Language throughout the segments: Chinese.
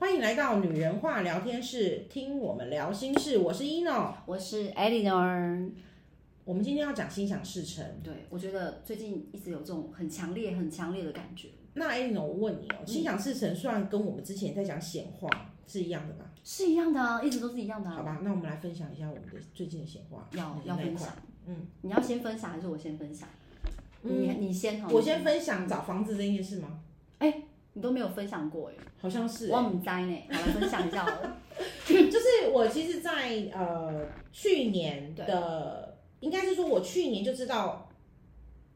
欢迎来到女人话聊天室，听我们聊心事。我是 Eno，我是 Eleanor。我们今天要讲心想事成。对，我觉得最近一直有这种很强烈、很强烈的感觉。那 Eleanor，我问你哦，心想事成虽然跟我们之前在讲显化是一样的吧？是一样的啊，一直都是一样的啊。好吧，那我们来分享一下我们的最近的显化。要要分享，嗯，你要先分享还是我先分享？嗯、你你先，我先分享找房子这件事吗？都没有分享过哎，好像是、欸。我唔知呢，好来分享一下 就是我其实在，在呃去年的，应该是说我去年就知道，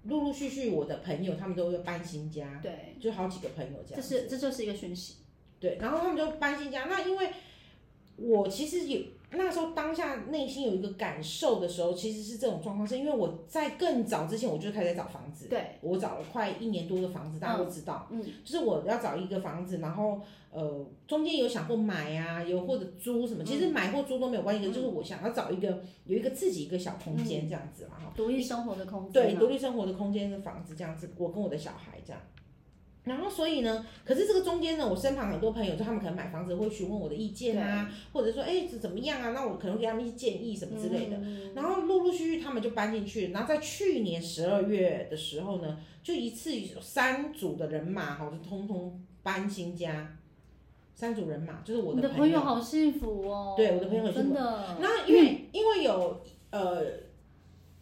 陆陆续续我的朋友他们都会搬新家，对，就好几个朋友这样。这是这就是一个讯息，对，然后他们就搬新家。那因为我其实有。那时候当下内心有一个感受的时候，其实是这种状况，是因为我在更早之前我就开始在找房子。对，我找了快一年多的房子，大家都知道。嗯，就是我要找一个房子，然后呃中间有想过买啊，有或者租什么，其实买或租都没有关系，嗯、就是我想要找一个有一个自己一个小空间这样子嘛，哈、嗯，独立生活的空间。对，独立生活的空间的房子这样子，我跟我的小孩这样。然后，所以呢，可是这个中间呢，我身旁很多朋友，就他们可能买房子会询问我的意见啊，或者说，哎，这怎么样啊？那我可能给他们一些建议什么之类的。嗯、然后陆陆续续他们就搬进去，然后在去年十二月的时候呢，就一次有三组的人马哈，就通通搬新家。三组人马就是我的朋友。你的朋友好幸福哦。对，我的朋友很幸福。真的。那因为、嗯、因为有呃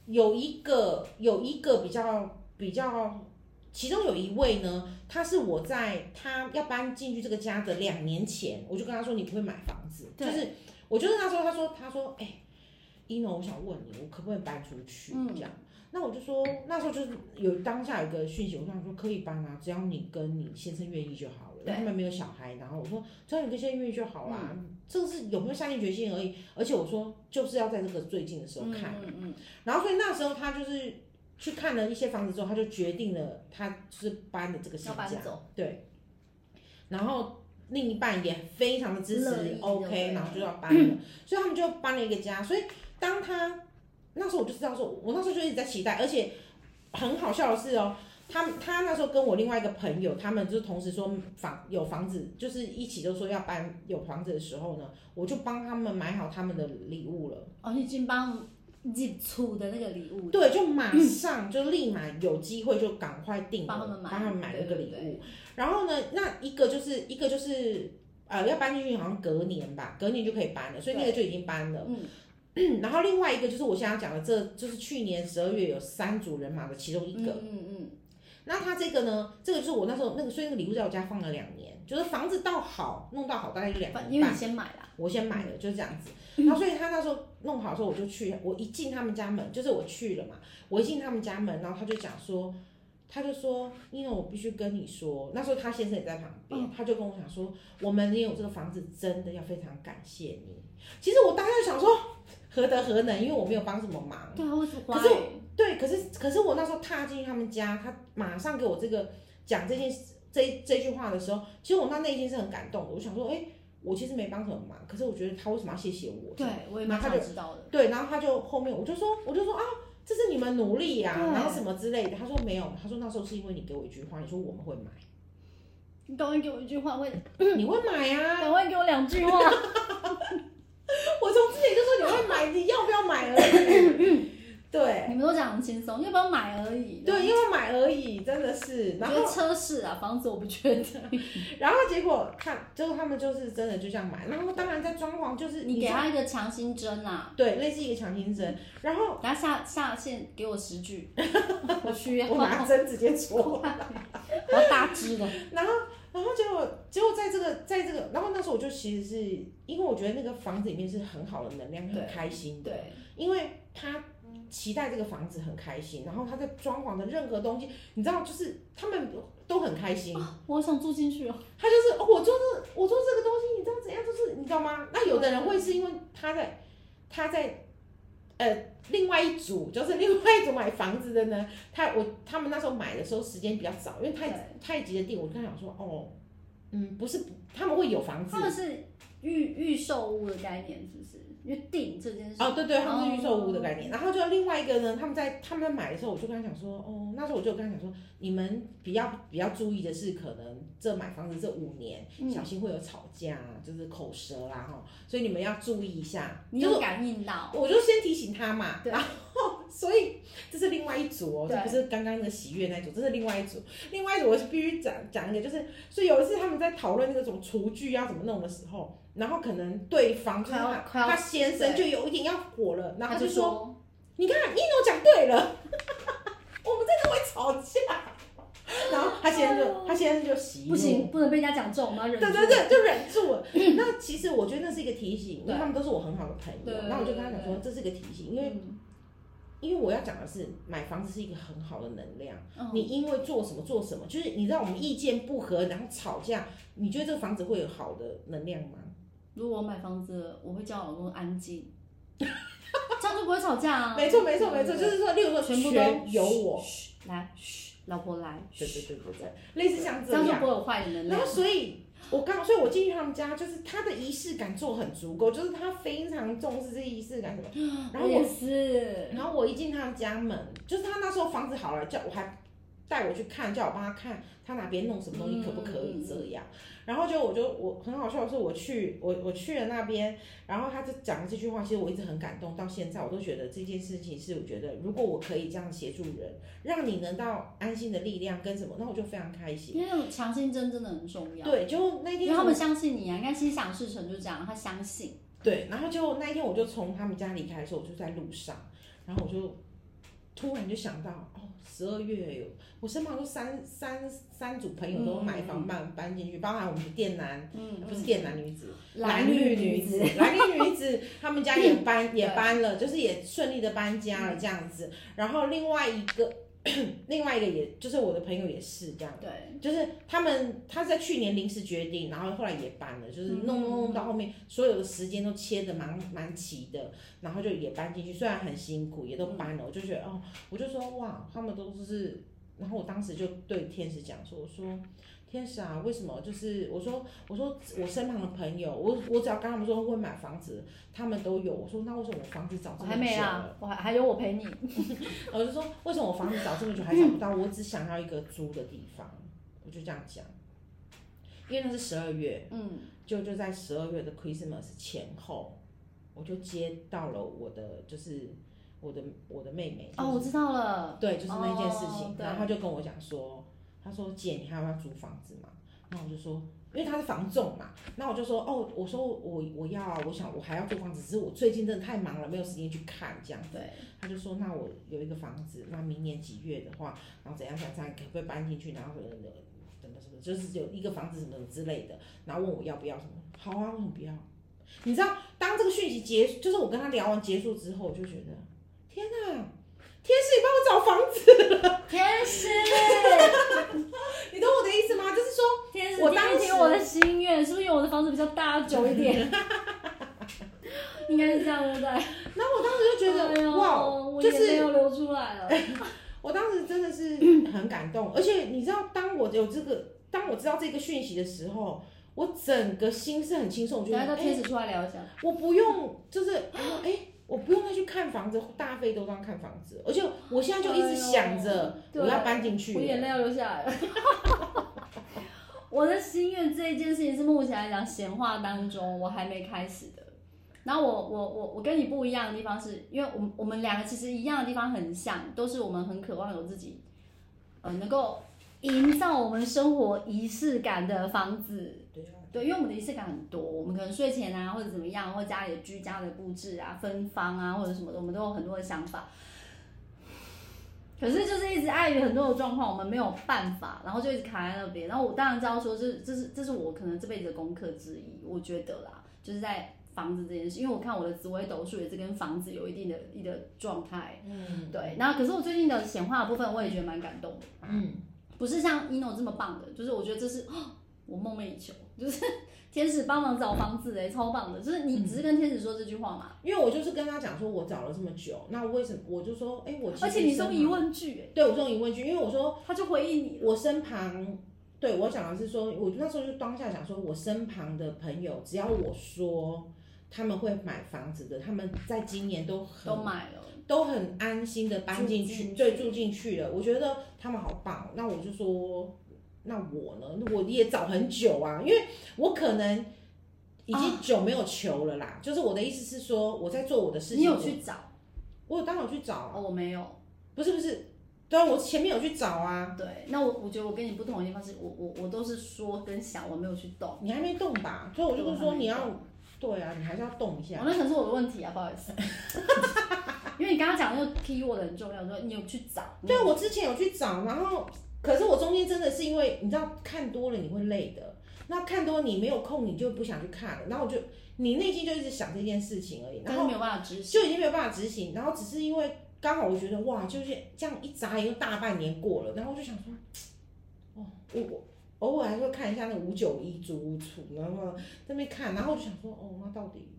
有一个有一个比较比较。其中有一位呢，他是我在他要搬进去这个家的两年前，我就跟他说，你不会买房子，就是我就是那时候他说他说哎，一诺，我想问你，我可不可以搬出去？嗯、这样，那我就说那时候就是有当下有个讯息，我跟他说可以搬啊，只要你跟你先生愿意就好了，他们没有小孩，然后我说只要你跟先生愿意就好啦，嗯、这个是有没有下定决心而已，而且我说就是要在这个最近的时候看，嗯，嗯，嗯，然后所以那时候他就是。去看了一些房子之后，他就决定了，他就是搬的这个新家，对。然后另一半也非常的支持，OK，然后就要搬了，嗯，所以他们就搬了一个家。所以当他那时候我就知道说，我那时候就一直在期待，而且很好笑的是哦，他他那时候跟我另外一个朋友，他们就是同时说房有房子，就是一起都说要搬有房子的时候呢，我就帮他们买好他们的礼物了。哦，你已经帮。寄出的那个礼物，对，就马上就立马有机会就赶快订，帮他们买，帮他们买那个礼物。然后呢，那一个就是一个就是呃要搬进去，好像隔年吧，隔年就可以搬了，所以那个就已经搬了。嗯，然后另外一个就是我现在讲的，这就是去年十二月有三组人马的其中一个。嗯嗯，嗯。那他这个呢，这个就是我那时候那个，所以那个礼物在我家放了两年，就是房子到好弄到好大概就两年半。因为你先买了，我先买了，就是这样子。然后所以他那时候弄好的时候，我就去。我一进他们家门，就是我去了嘛。我一进他们家门，然后他就讲说，他就说，因为我必须跟你说，那时候他先生也在旁边，他就跟我讲说，我们也有这个房子，真的要非常感谢你。其实我当时想说，何德何能，因为我没有帮什么忙。对啊，我可是对，可是可是我那时候踏进他们家，他马上给我这个讲这件事这这句话的时候，其实我那内心是很感动的。我想说，哎。我其实没帮什么忙，可是我觉得他为什么要谢谢我？对，我也蛮想知道的。对，然后他就后面我就说，我就说啊，这是你们努力呀、啊，然后什么之类的。他说没有，他说那时候是因为你给我一句话，你说我们会买。你赶快给我一句话，会你会买呀、啊？赶快给我两句话。我从之前就说你会买，你要不要买而已。对，你们都讲很轻松，要不要买而已。对，因为买而已，真的是。然后车是啊，房子我不觉得。然后结果看，就是他们就是真的就这样买。然后当然在装潢，就是你给他一个强心针啊。对，类似一个强心针。然后，等下下下线给我十句，我需要。我拿针直接戳。我要大支的。然后，然后结果结果在这个在这个，然后那时候我就其实是因为我觉得那个房子里面是很好的能量，很开心的。对。因为他。期待这个房子很开心，然后他在装潢的任何东西，你知道，就是他们都很开心。啊、我想住进去哦。他就是我做这我做这个东西，你知道怎样？就是你知道吗？那有的人会是因为他在他在呃另外一组，就是另外一组买房子的呢。他我他们那时候买的时候时间比较早，因为太太急的地，我就跟他讲说哦，嗯，不是他们会有房子，他们是预预售屋的概念，是不是？因为定这件事。哦，对对，他们是预售屋的概念。然后就另外一个呢，他们在他们在买的时候，我就跟他讲说，哦，那时候我就跟他讲说，你们比较比较注意的是，可能这买房子这五年，小心会有吵架，就是口舌啦哈，所以你们要注意一下。你有感应到？我就先提醒他嘛，然后所以这是另外一组哦，这不是刚刚的喜悦那一组，这是另外一组。另外一组我是必须讲讲一个，就是所以有一次他们在讨论那个什么厨具要怎么弄的时候。然后可能对方就是他，他先生就有一点要火了，然后他就说：“你看，一诺讲对了，我们真的会吵架。”然后他先生就、哦、他先生就息怒，不行，不能被人家讲中，然后忍住。对对对，就忍住了。那其实我觉得那是一个提醒，因为他们都是我很好的朋友。然后我就跟他讲说，这是一个提醒，因为。嗯因为我要讲的是，买房子是一个很好的能量。嗯、你因为做什么做什么，就是你知道我们意见不合，然后吵架，你觉得这个房子会有好的能量吗？如果我买房子，我会叫我老公安静，这样就不会吵架啊。没错没错没错，就是说，例如说全部都由我来，嘘，老婆来，对对对对对，类似像这样，这样就不会有坏人。然后所以。我刚，所以我进去他们家，就是他的仪式感做很足够，就是他非常重视这仪式感什么。然后也是，然后我一进他们家门，就是他那时候房子好了，叫我还带我去看，叫我帮他看他哪边弄什么东西可不可以这样。嗯然后就我就我很好笑的是，我去我我去了那边，然后他就讲了这句话，其实我一直很感动，到现在我都觉得这件事情是我觉得，如果我可以这样协助人，让你能到安心的力量跟什么，那我就非常开心。因为那种强心针真的很重要。对，就那天，因为他们相信你啊，应该心想事成，就这样，他相信。对，然后就那一天我就从他们家离开的时候，我就在路上，然后我就突然就想到，哦。十二月有，我身旁都三三三组朋友都买房搬搬进去，包含我们的电男，嗯，不是电男女子，蓝绿女子，蓝绿女子，他们家也搬 也搬了，就是也顺利的搬家了这样子。然后另外一个。另外一个也就是我的朋友也是这样，对，就是他们他在去年临时决定，然后后来也搬了，就是弄弄弄到后面，所有的时间都切的蛮蛮齐的，然后就也搬进去，虽然很辛苦，也都搬了，我就觉得哦，我就说哇，他们都是，然后我当时就对天使讲说，我说。天使啊，为什么？就是我说，我说我身旁的朋友，我我只要跟他们说会买房子，他们都有。我说那为什么我房子找这么久了？还没啊，我还还有我陪你。我就说为什么我房子找这么久还找不到？我只想要一个租的地方，我就这样讲。因为那是十二月，嗯，就就在十二月的 Christmas 前后，我就接到了我的就是我的我的妹妹。哦，我知道了。对，就是那件事情，然后他就跟我讲说。他说：“姐，你还要不要租房子嘛？”那我就说：“因为他是房仲嘛。”那我就说：“哦，我说我我要啊，我想我还要租房子，只是我最近真的太忙了，没有时间去看这样子。”对。他就说：“那我有一个房子，那明年几月的话，然后怎样怎样怎样，可不可以搬进去？然后什么什么什么，就是有一个房子什么之类的。然后问我要不要什么？好啊，为什么不要？你知道，当这个讯息结，就是我跟他聊完结束之后，我就觉得，天哪！”天使，你帮我找房子了。天使，你懂我的意思吗？就是说，天使，我当听我的心愿，是不是因为我的房子比较大久一点？应该是这样，对不对？然后我当时就觉得，哎、哇，就是没有流出来了。我当时真的是 很感动，而且你知道，当我有这个，当我知道这个讯息的时候，我整个心是很轻松。我觉得，让天使出来聊一下。我不用，就是，哎。哎我不用再去看房子，大费周章看房子，而且我现在就一直想着我要搬进去，我眼泪要流下来了。我的心愿这一件事情是目前来讲闲话当中我还没开始的。然后我我我我跟你不一样的地方是，因为我们我们两个其实一样的地方很像，都是我们很渴望有自己，呃，能够营造我们生活仪式感的房子。对对，因为我们的仪式感很多，我们可能睡前啊，或者怎么样，或者家里的居家的布置啊、芬芳啊，或者什么的，我们都有很多的想法。可是就是一直碍于很多的状况，我们没有办法，然后就一直卡在那边。然后我当然知道说，这这是这是我可能这辈子的功课之一，我觉得啦，就是在房子这件事，因为我看我的紫微斗数也是跟房子有一定的一个状态。嗯，对。然后可是我最近的显化的部分，我也觉得蛮感动的。嗯，不是像 ino 这么棒的，就是我觉得这是。我梦寐以求，就是 天使帮忙找房子哎，超棒的！就是你只是跟天使说这句话嘛？因为我就是跟他讲说，我找了这么久，那为什么我就说，哎、欸，我而且你送疑问句哎，对我送疑问句，因为我说他就回应你，我身旁，对我讲的是说，我那时候就当下讲说，我身旁的朋友，只要我说他们会买房子的，他们在今年都很都买了，都很安心的搬进去，去对，住进去了。我觉得他们好棒。那我就说，那我呢？我也找很久啊，因为我可能已经久没有求了啦。啊、就是我的意思是说，我在做我的事情。你有去找？我有当然有去找、啊。哦，我没有。不是不是。对啊，我前面有去找啊。对，那我我觉得我跟你不同的地方是我我我都是说跟想，我没有去动。你还没动吧？所以我就说你要，对啊，你还是要动一下。哦，那可能是我的问题啊，不好意思。因为你刚刚讲那个 keyword 很重要，说你有去找。对啊，我之前有去找，然后可是我中间真的是因为你知道看多了你会累的，那看多你没有空你就不想去看了，然后我就你内心就一直想这件事情而已，然后没有办法执行，就已经没有办法执行，然后只是因为。刚好我觉得哇，就是这样一眨眼，又大半年过了，然后我就想说，哦，我我偶尔还会看一下那五九一租屋处，然后在那边看，然后我就想说，哦，那到底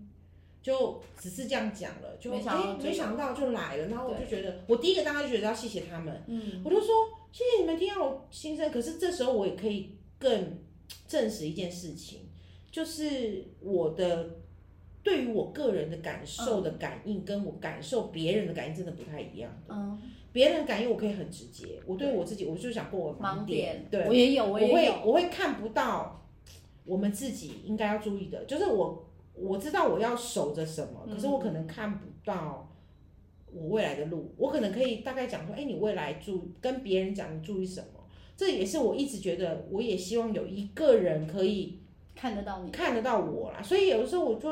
就只是这样讲了，就没想没想到就来了，然后我就觉得，我第一个当然就觉得要谢谢他们，嗯，我就说谢谢你们听到我心声，可是这时候我也可以更 证实一件事情，就是我的。对于我个人的感受的感应，跟我感受别人的感应真的不太一样。嗯，别人的感应我可以很直接，我对我自己，我就想过我盲点，盲点。对，我也有，我也有，我会，我会看不到我们自己应该要注意的，就是我我知道我要守着什么，可是我可能看不到我未来的路，我可能可以大概讲说，哎，你未来注跟别人讲你注意什么，这也是我一直觉得，我也希望有一个人可以看得到你，看得到我啦，所以有的时候我就。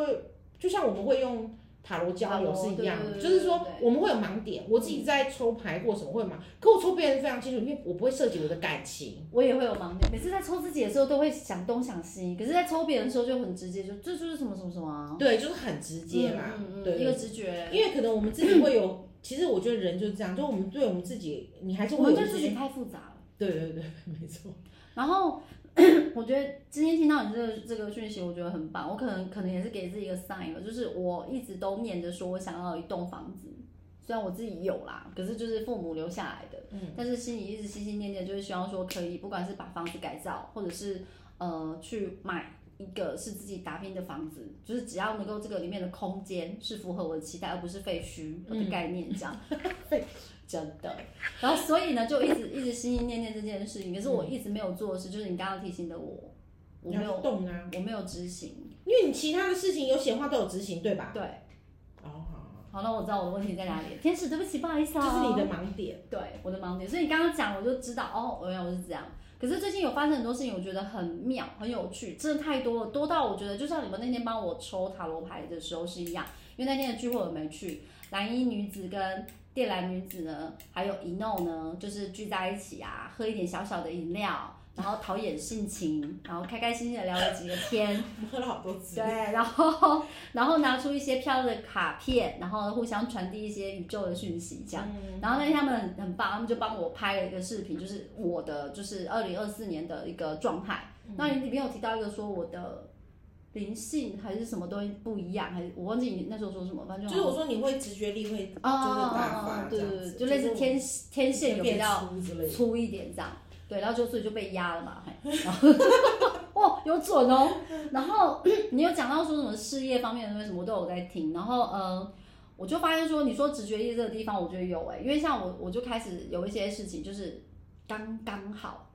就像我们会用塔罗交流是一样的，就是说我们会有盲点。我自己在抽牌或什么会盲，可我抽别人非常清楚，因为我不会涉及我的感情。我也会有盲点，每次在抽自己的时候都会想东想西，可是在抽别人的时候就很直接，就这就是什么什么什么啊。对，就是很直接嘛，嗯嗯一个直觉。因为可能我们自己会有，其实我觉得人就是这样，就我们对我们自己，你还是会有对自己太复杂了。对对对，没错。然后。我觉得今天听到你这个这个讯息，我觉得很棒。我可能可能也是给自己一个 sign 了，就是我一直都念着说我想要一栋房子，虽然我自己有啦，可是就是父母留下来的，嗯，但是心里一直心心念念，就是希望说可以，不管是把房子改造，或者是呃去买一个是自己打拼的房子，就是只要能够这个里面的空间是符合我的期待，而不是废墟的概念这样。废 真的，然后所以呢，就一直一直心心念念这件事情，可是我一直没有做的事，就是你刚刚提醒的我，我没有动啊，我没有执行，因为你其他的事情有显化都有执行，对吧？对。哦，好，好，那我知道我的问题在哪里。天使，对不起，不好意思啊。这是你的盲点。对，我的盲点。所以你刚刚讲，我就知道，哦，原来我是这样。可是最近有发生很多事情，我觉得很妙，很有趣，真的太多了，多到我觉得，就像你们那天帮我抽塔罗牌的时候是一样，因为那天的聚会我没去，蓝衣女子跟。靛蓝女子呢，还有一诺呢，就是聚在一起啊，喝一点小小的饮料，然后陶冶性情，然后开开心心的聊了几个天，喝了好多次。对，然后然后拿出一些漂亮的卡片，然后互相传递一些宇宙的讯息，这样。嗯、然后那天他们很很棒，他们就帮我拍了一个视频，就是我的就是二零二四年的一个状态。嗯、那你里面有提到一个说我的。灵性还是什么东西不一样？还是我忘记你那时候说什么？反正就是我说你会直觉力会就是大发，对对对，就类似天天线有比较粗一点这样。对，然后就所以就被压了嘛。然后哦，有准哦。然后你有讲到说什么事业方面的东西，什么都有在听。然后呃，我就发现说，你说直觉力这个地方，我觉得有哎，因为像我我就开始有一些事情就是刚刚好，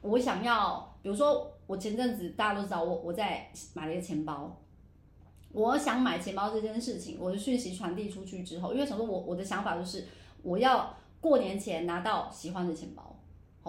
我想要，比如说。我前阵子大家都知道我我在买了一个钱包，我想买钱包这件事情，我的讯息传递出去之后，因为什么？我我的想法就是我要过年前拿到喜欢的钱包，好，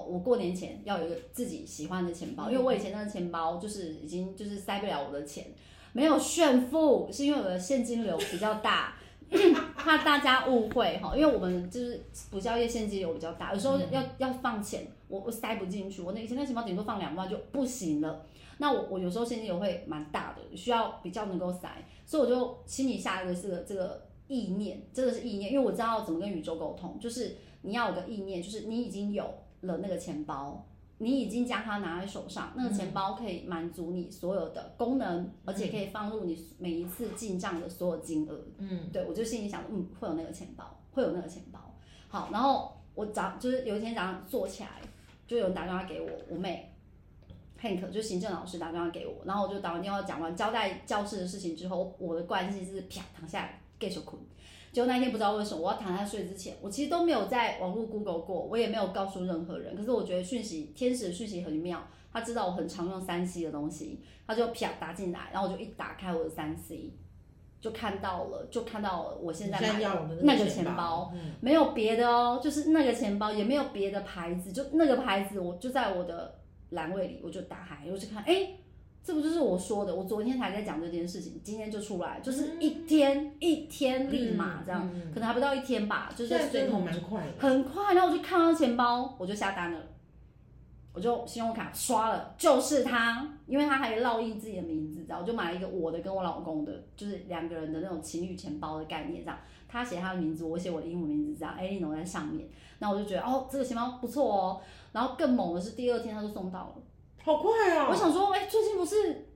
我过年前要有一个自己喜欢的钱包，因为我以前那个钱包就是已经就是塞不了我的钱，没有炫富，是因为我的现金流比较大。怕大家误会哈，因为我们就是补教业现金流比较大，有时候要要放钱，我我塞不进去，我那以前那钱包顶多放两万就不行了。那我我有时候现金流会蛮大的，需要比较能够塞，所以我就心里下一个这个这个意念，真的是意念，因为我知道怎么跟宇宙沟通，就是你要有个意念，就是你已经有了那个钱包。你已经将它拿在手上，那个钱包可以满足你所有的功能，嗯、而且可以放入你每一次进账的所有金额。嗯，对，我就心里想，嗯，会有那个钱包，会有那个钱包。好，然后我早就是有一天早上坐起来，就有人打电话给我，我妹，Hank 就行政老师打电话给我，然后我就打完电话讲完交代教室的事情之后，我的惯性是啪躺下来继续困。结果那一天不知道为什么，我要躺下睡之前，我其实都没有在网络 Google 过，我也没有告诉任何人。可是我觉得讯息天使的讯息很妙，他知道我很常用三 C 的东西，他就啪打进来，然后我就一打开我的三 C，就看到了，就看到了我现在买的那个钱包，没有别的哦，就是那个钱包也没有别的牌子，就那个牌子，我就在我的。栏位里，我就打开，我就看，哎、欸，这不就是我说的？我昨天才在讲这件事情，今天就出来，就是一天、嗯、一天立马这样，可能还不到一天吧，就是真的蛮快的，很快。然后我就看到钱包，我就下单了，我就信用卡刷了，就是他，因为他还烙印自己的名字，然后我就买了一个我的跟我老公的，就是两个人的那种情侣钱包的概念，这样，他写他的名字，我写我的英文名字，这样，Eleanor 在上面，那我就觉得哦，这个钱包不错哦。然后更猛的是，第二天他就送到了，好快啊！我想说，哎，最近不是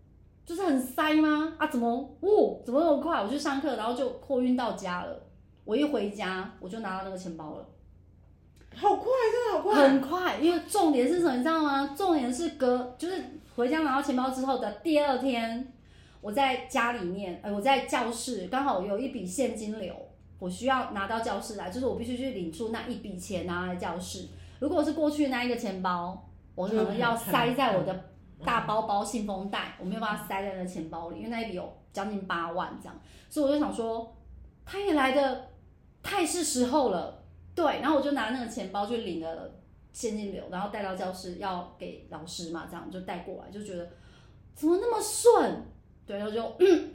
就是很塞吗？啊，怎么，哦，怎么那么快？我去上课，然后就货运到家了。我一回家，我就拿到那个钱包了，好快，真的好快，很快。因为重点是什么，你知道吗？重点是隔，就是回家拿到钱包之后的第二天，我在家里面，哎，我在教室，刚好有一笔现金流，我需要拿到教室来，就是我必须去领出那一笔钱拿来教室。如果是过去那一个钱包，我可能要塞在我的大包包信封袋，我没有办法塞在那钱包里，因为那一笔有将近八万这样，所以我就想说，他也来的太是时候了，对，然后我就拿那个钱包去领了现金流，然后带到教室要给老师嘛，这样就带过来，就觉得怎么那么顺，对，然后就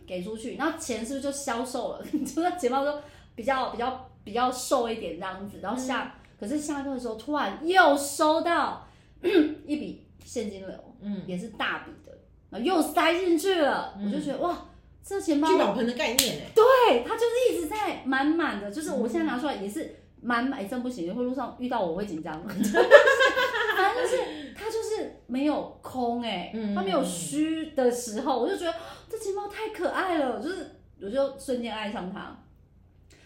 给出去，然后钱是不是就消瘦了？就那钱包就比较比较比较瘦一点这样子，然后下。嗯可是下课的时候，突然又收到 一笔现金流，嗯，也是大笔的，然后又塞进去了，嗯、我就觉得哇，这钱包，聚宝盆的概念哎，对，它就是一直在满满的，就是我现在拿出来也是满满，真不行，因为路上遇到我会紧张，反正就是它就是没有空哎，它没有虚的时候，我就觉得这钱包太可爱了，就是我就瞬间爱上它。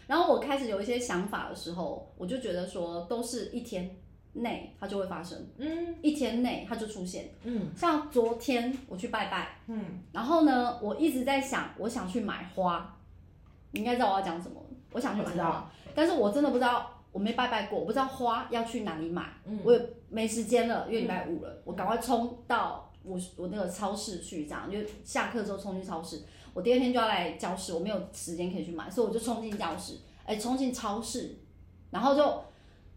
然后我开始有一些想法的时候，我就觉得说，都是一天内它就会发生，嗯，一天内它就出现，嗯，像昨天我去拜拜，嗯，然后呢，我一直在想，我想去买花，你应该知道我要讲什么，我想去买花，但是我真的不知道，我没拜拜过，我不知道花要去哪里买，嗯，我也没时间了，因为礼拜五了，嗯，我赶快冲到我我那个超市去，这样，就下课之后冲去超市。我第二天就要来教室，我没有时间可以去买，所以我就冲进教室，哎，冲进超市，然后就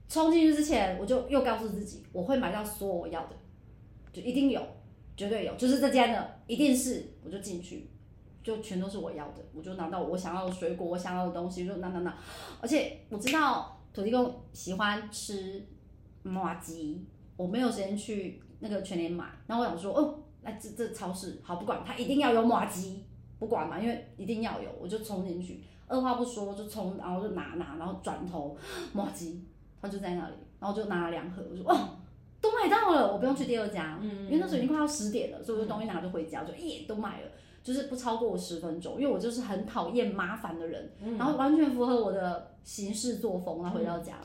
冲进去之前，我就又告诉自己，我会买到所有我要的，就一定有，绝对有，就是这间的，一定是，我就进去，就全都是我要的，我就拿到我想要的水果，我想要的东西，就拿拿拿，而且我知道土地公喜欢吃麻吉，我没有时间去那个全联买，然后我想说，哦，那这这超市，好，不管它一定要有麻吉。不管嘛，因为一定要有，我就冲进去，二话不说就冲，然后就拿拿，然后转头，麻糬，他就在那里，然后就拿了两盒，我说哦，都买到了，我不用去第二家，嗯，因为那时候已经快要十点了，所以我就东西拿就回家，我就耶都买了，就是不超过我十分钟，因为我就是很讨厌麻烦的人，然后完全符合我的行事作风，然后回到家，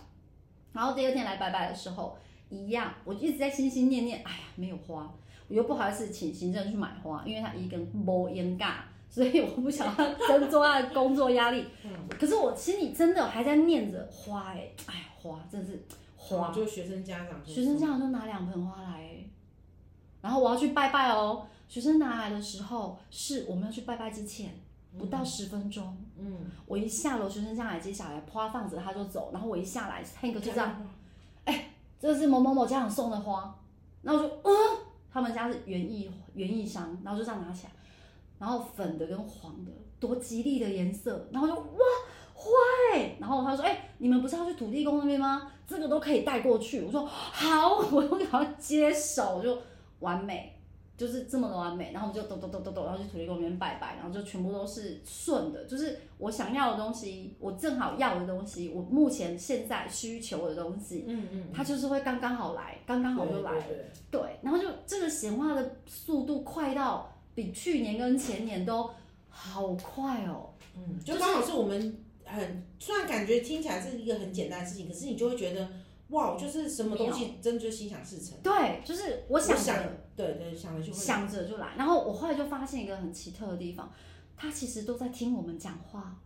然后第二天来拜拜的时候一样，我一直在心心念念，哎呀没有花，我又不好意思请行政去买花，因为他一根无烟嘎。所以我不想要增重他的工作压力，可是我心里真的还在念着花哎，哎花真的是花，就学生家长，学生家长就拿两盆花来，然后我要去拜拜哦。学生拿来的时候是我们要去拜拜之前不到十分钟，嗯，我一下楼，学生家长接下来花放着他就走，然后我一下来，Hank 就这样，哎，这是某某某家长送的花，然后我就嗯，他们家是园艺园艺商，然后就这样拿起来。然后粉的跟黄的，多吉利的颜色。然后就哇花哎，然后他说哎、欸，你们不是要去土地公那边吗？这个都可以带过去。我说好，我就赶快接手，就完美，就是这么的完美。然后我们就抖抖抖抖抖，然后去土地公那边拜拜，然后就全部都是顺的，就是我想要的东西，我正好要的东西，我目前现在需求的东西，嗯嗯，它就是会刚刚好来，刚刚好就来了。对，对，对，对，然后就这个显化的速度快到。比去年跟前年都好快哦，嗯，就刚好是我们很，虽然感觉听起来是一个很简单的事情，可是你就会觉得哇，就是什么东西真的就心想事成。对，就是我想着，对对，想着就会想着就来。然后我后来就发现一个很奇特的地方，他其实都在听我们讲话。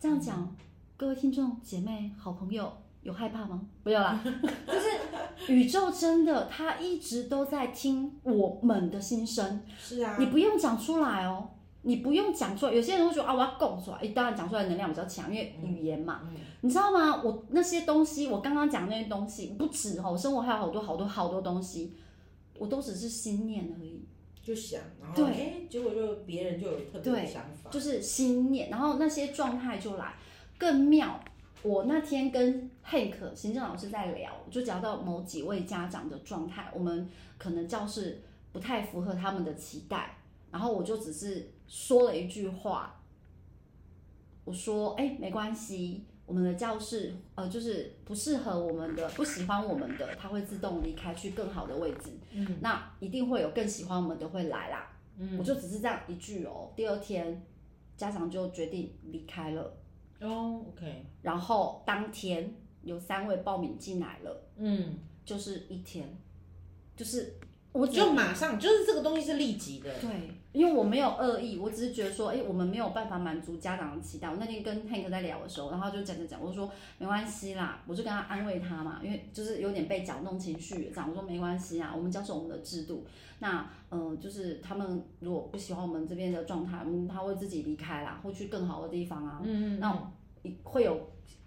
这样讲，嗯、各位听众姐妹、好朋友，有害怕吗？不要啦，就是宇宙真的，它一直都在听我们的心声。是啊，你不用讲出来哦。你不用讲出来，有些人会说啊，我要供出来，一当然讲出来能量比较强，因为语言嘛，嗯嗯、你知道吗？我那些东西，我刚刚讲那些东西不止哦，我生活还有好多好多好多东西，我都只是心念而已，就想，然后对，欸、结果就别人就有特别的想法，就是心念，然后那些状态就来更妙。我那天跟 Hank 行政老师在聊，就聊到某几位家长的状态，我们可能教室不太符合他们的期待。然后我就只是说了一句话，我说：“哎，没关系，我们的教室呃，就是不适合我们的，不喜欢我们的，他会自动离开去更好的位置。嗯，那一定会有更喜欢我们的会来啦。嗯，我就只是这样一句哦。第二天，家长就决定离开了。哦，OK。然后当天有三位报名进来了。嗯，就是一天，就是。我就马上就是这个东西是立即的，对，因为我没有恶意，我只是觉得说，哎、欸，我们没有办法满足家长的期待。我那天跟 Hank 在聊的时候，然后就讲着讲，我就说没关系啦，我就跟他安慰他嘛，因为就是有点被搅动情绪这样，我说没关系啊，我们教授我们的制度，那嗯、呃，就是他们如果不喜欢我们这边的状态，嗯，他会自己离开啦，会去更好的地方啊，嗯嗯，那会有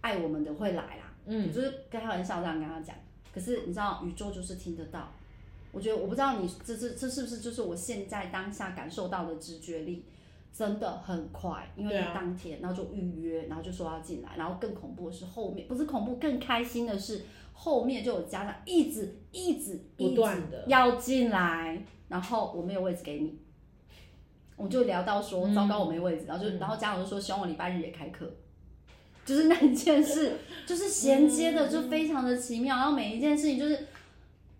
爱我们的会来啦，嗯，就是开玩笑这样跟他讲，可是你知道宇宙就是听得到。我觉得我不知道你这这这是不是就是我现在当下感受到的直觉力，真的很快，因为当天然后就预约，然后就说要进来，然后更恐怖的是后面不是恐怖，更开心的是后面就有家长一直一直不断的要进来，然后我没有位置给你，我就聊到说糟糕我没位置，然后就然后家长就说希望我礼拜日也开课，就是那一件事就是衔接的就非常的奇妙，然后每一件事情就是。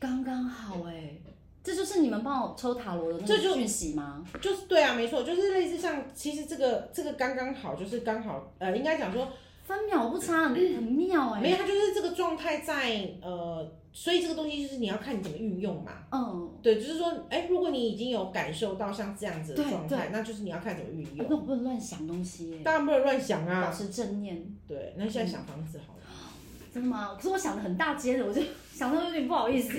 刚刚好哎、欸，这就是你们帮我抽塔罗的那个讯息吗？就，就是对啊，没错，就是类似像，其实这个这个刚刚好，就是刚好，呃，应该讲说分秒不差，很很妙哎、欸。没有，它就是这个状态在呃，所以这个东西就是你要看你怎么运用嘛。嗯，对，就是说，哎，如果你已经有感受到像这样子的状态，那就是你要看怎么运用。那我不能乱想东西、欸，当然不能乱想啊，保持正念。对，那现在想房子好了。嗯、真的吗？可是我想的很大间的，我就。想到有点不好意思，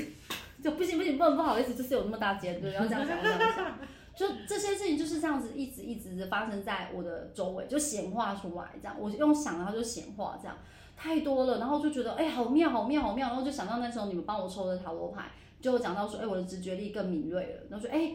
就不行不行，不不好意思，就是有那么大间，对，然后这样想这样想，就这些事情就是这样子，一直一直的发生在我的周围，就显化出来这样，我用想然后就显化这样，太多了，然后就觉得哎、好妙好妙好妙，然后就想到那时候你们帮我抽的塔罗牌，就讲到说，哎、我的直觉力更敏锐了，然后说，哎、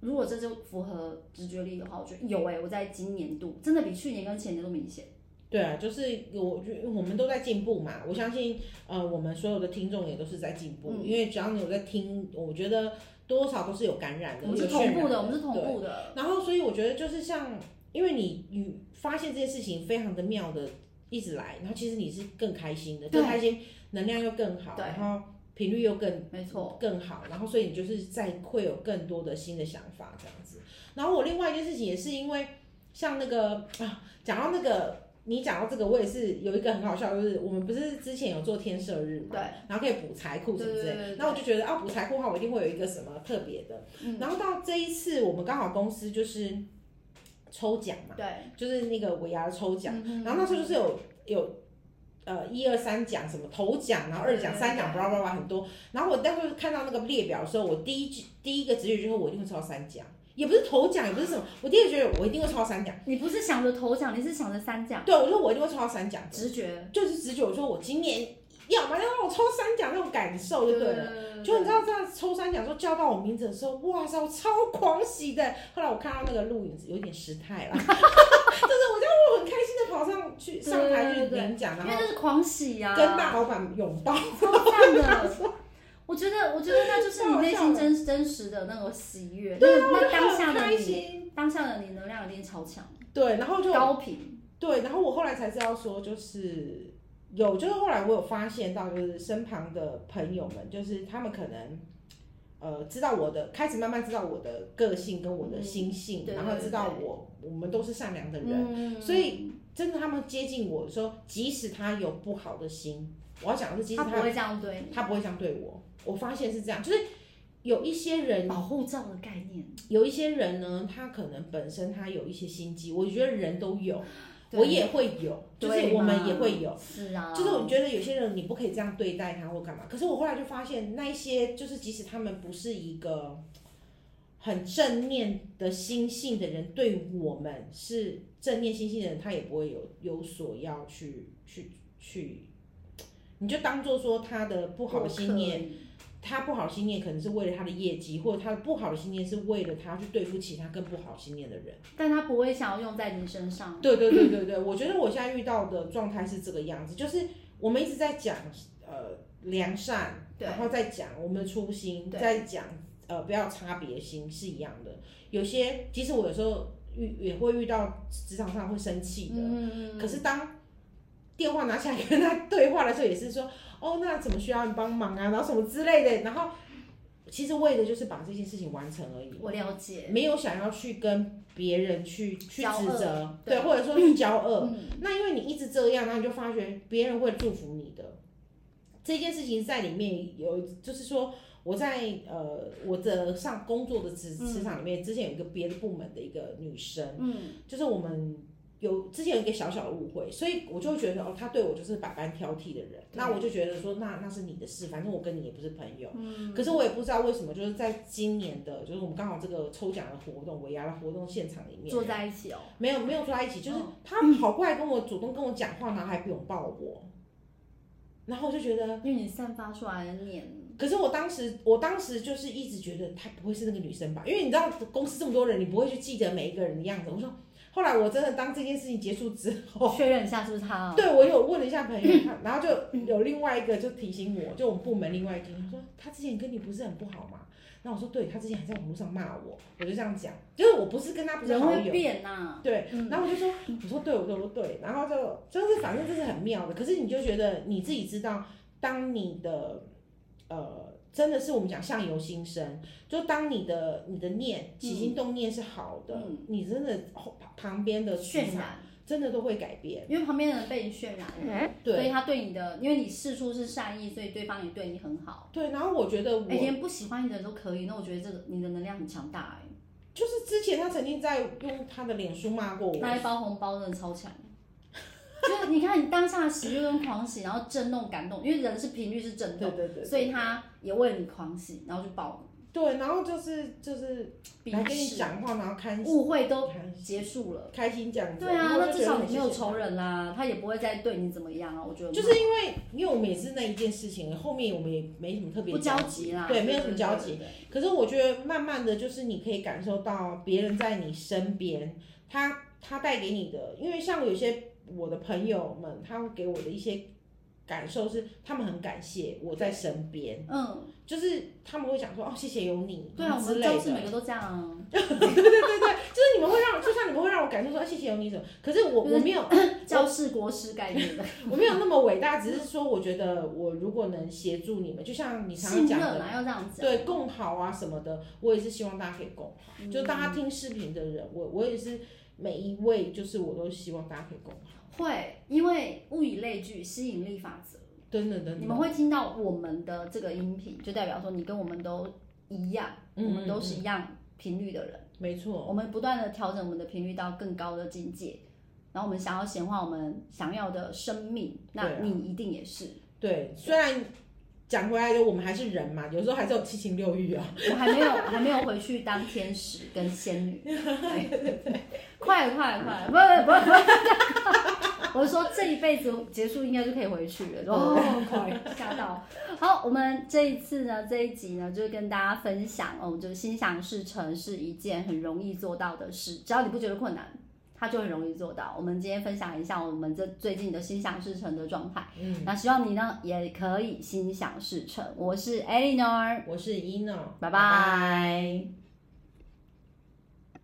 如果这就符合直觉力的话，我觉得有哎、我在今年度真的比去年跟前年都明显。对啊，就是我觉我们都在进步嘛。我相信，呃，我们所有的听众也都是在进步，嗯、因为只要你有在听，我觉得多少都是有感染的。我们是同步的，我们是同步的。然后，所以我觉得就是像，因为你你发现这件事情非常的妙的一直来，然后其实你是更开心的，更开心，能量又更好，然后频率又更没错更好，然后所以你就是在会有更多的新的想法这样子。然后我另外一件事情也是因为像那个啊，讲到那个。你讲到这个，我也是有一个很好笑，就是我们不是之前有做天赦日嘛，对，然后可以补财库什么之类的，那我就觉得啊，补财库的话，我一定会有一个什么特别的。嗯、然后到这一次，我们刚好公司就是抽奖嘛，对，就是那个尾牙的抽奖，嗯、然后那时候就是有有呃一二三奖什么头奖，然后二奖、三奖，巴拉巴拉很多。然后我当时看到那个列表的时候，我第一第一个直觉就是我一定会抽到三奖。也不是头奖，也不是什么，我第一个觉得我一定会抽到三奖。你不是想着头奖，你是想着三奖。对，我说我一定会抽到三奖。直觉就是直觉，我说我今年要嘛要让我抽三奖那种感受就对了。就你知道这样抽三奖说叫到我名字的时候，哇塞，我超狂喜的。后来我看到那个录影有点失态了，就是我就我很开心的跑上去上台去领奖，然后因为这是狂喜呀，跟大老板拥抱，超赞的。我觉得，我觉得那就是你内心真真实的那个喜悦。对，那当下的你，当下的你能量一定超强。对，然后就高频。对，然后我后来才知道说，就是有，就是后来我有发现到，就是身旁的朋友们，就是他们可能呃知道我的，开始慢慢知道我的个性跟我的心性，然后知道我我们都是善良的人，所以真的他们接近我的时候，即使他有不好的心。我要讲的是，即使他，他不会这样对你，他不会这样对我。我发现是这样，就是有一些人保护罩的概念，有一些人呢，他可能本身他有一些心机，我觉得人都有。我也会有，就是我们也会有，是啊，就是我觉得有些人你不可以这样对待他或干嘛。可是我后来就发现，那一些就是即使他们不是一个很正面的心性的人，对我们是正面心性的人，他也不会有有所要去去去，你就当做说他的不好的心念。他不好心念可能是为了他的业绩，或者他的不好的心念是为了他去对付其他更不好心念的人，但他不会想要用在你身上。对对对对对，我觉得我现在遇到的状态是这个样子，就是我们一直在讲呃良善，然后再讲我们的初心，再讲呃不要差别心是一样的。有些即使我有时候遇也会遇到职场上会生气的，嗯，可是当电话拿起来跟他对话的时候，也是说。哦，那怎么需要你帮忙啊？然后什么之类的，然后其实为的就是把这件事情完成而已。我了解，没有想要去跟别人去去指责，对，或者说去交恶。嗯。那因为你一直这样，然后你就发觉别人会祝福你的。这件事情在里面有，就是说我在呃我的上工作的职职场里面，之前有一个别的部门的一个女生，嗯，就是我们。有之前有一个小小的误会，所以我就会觉得哦，他对我就是百般挑剔的人。那我就觉得说，那那是你的事，反正我跟你也不是朋友。嗯。可是我也不知道为什么，就是在今年的，就是我们刚好这个抽奖的活动，尾牙的活动现场里面，坐在一起哦。没有没有坐在一起，就是他跑过来跟我主动跟我讲话，然后还拥抱我。然后我就觉得，因为你散发出来的念。可是我当时，我当时就是一直觉得她不会是那个女生吧？因为你知道公司这么多人，你不会去记得每一个人的样子。我说。后来我真的当这件事情结束之后，确认一下是不是他？对，我有问了一下朋友，他然后就有另外一个就提醒我，就我们部门另外一个他说他之前跟你不是很不好吗？然后我说对，他之前还在网络上骂我，我就这样讲，就是我不是跟他不是好友。变呐。对，然后我就说，我说对，我说对，然后就就是反正这是很妙的，可是你就觉得你自己知道，当你的呃。真的是我们讲相由心生，就当你的你的念起心动念是好的，嗯、你真的旁边的渲染。真的都会改变，因为旁边的人被你渲染了，对，所以他对你的，因为你释出是善意，所以对方也对你很好。对，然后我觉得我，连、欸、不喜欢你的人都可以，那我觉得这个你的能量很强大哎。就是之前他曾经在用他的脸书骂过我，那一包红包真的超强。就你看，你当下的喜悦跟狂喜，然后震动、感动，因为人是频率是震动，对对对，所以他也为了你狂喜，然后就爆了。对，然后就是就是来跟你讲话，然后开误会都结束了，开心这样子。对啊，那至少你没有仇人啦，他也不会再对你怎么样啊。我觉得就是因为因为我们也是那一件事情，后面我们也没什么特别不交集啦，对，没有什么交集。可是我觉得慢慢的就是你可以感受到别人在你身边，他他带给你的，因为像有些。我的朋友们，他们给我的一些感受是，他们很感谢我在身边，嗯，就是他们会讲说，哦，谢谢有你，对啊，我们教室每个都这样啊，对对对对，就是你们会让，就像你们会让我感受说，谢谢有你什么，可是我我没有教室国师概念的，我没有那么伟大，只是说我觉得我如果能协助你们，就像你常常讲的，要这样子，对，共好啊什么的，我也是希望大家可以共好，嗯、就大家听视频的人，我我也是每一位，就是我都希望大家可以共好。会，因为物以类聚，吸引力法则。真的真的，你们会听到我们的这个音频，就代表说你跟我们都一样，我们都是一样频率的人。没错，我们不断的调整我们的频率到更高的境界，然后我们想要显化我们想要的生命，那你一定也是。对，对，虽然。讲回来的，我们还是人嘛，有时候还是有七情六欲啊。我还没有，还没有回去当天使跟仙女。快快快，不不不不，我是说这一辈子结束应该就可以回去了。哦，快吓到。好，我们这一次呢，这一集呢，就是跟大家分享哦，就是心想事成是一件很容易做到的事，只要你不觉得困难。他就很容易做到。我们今天分享一下我们这最近的心想事成的状态。嗯，那希望你呢也可以心想事成。我是 Eleanor，我是 Eno，拜拜。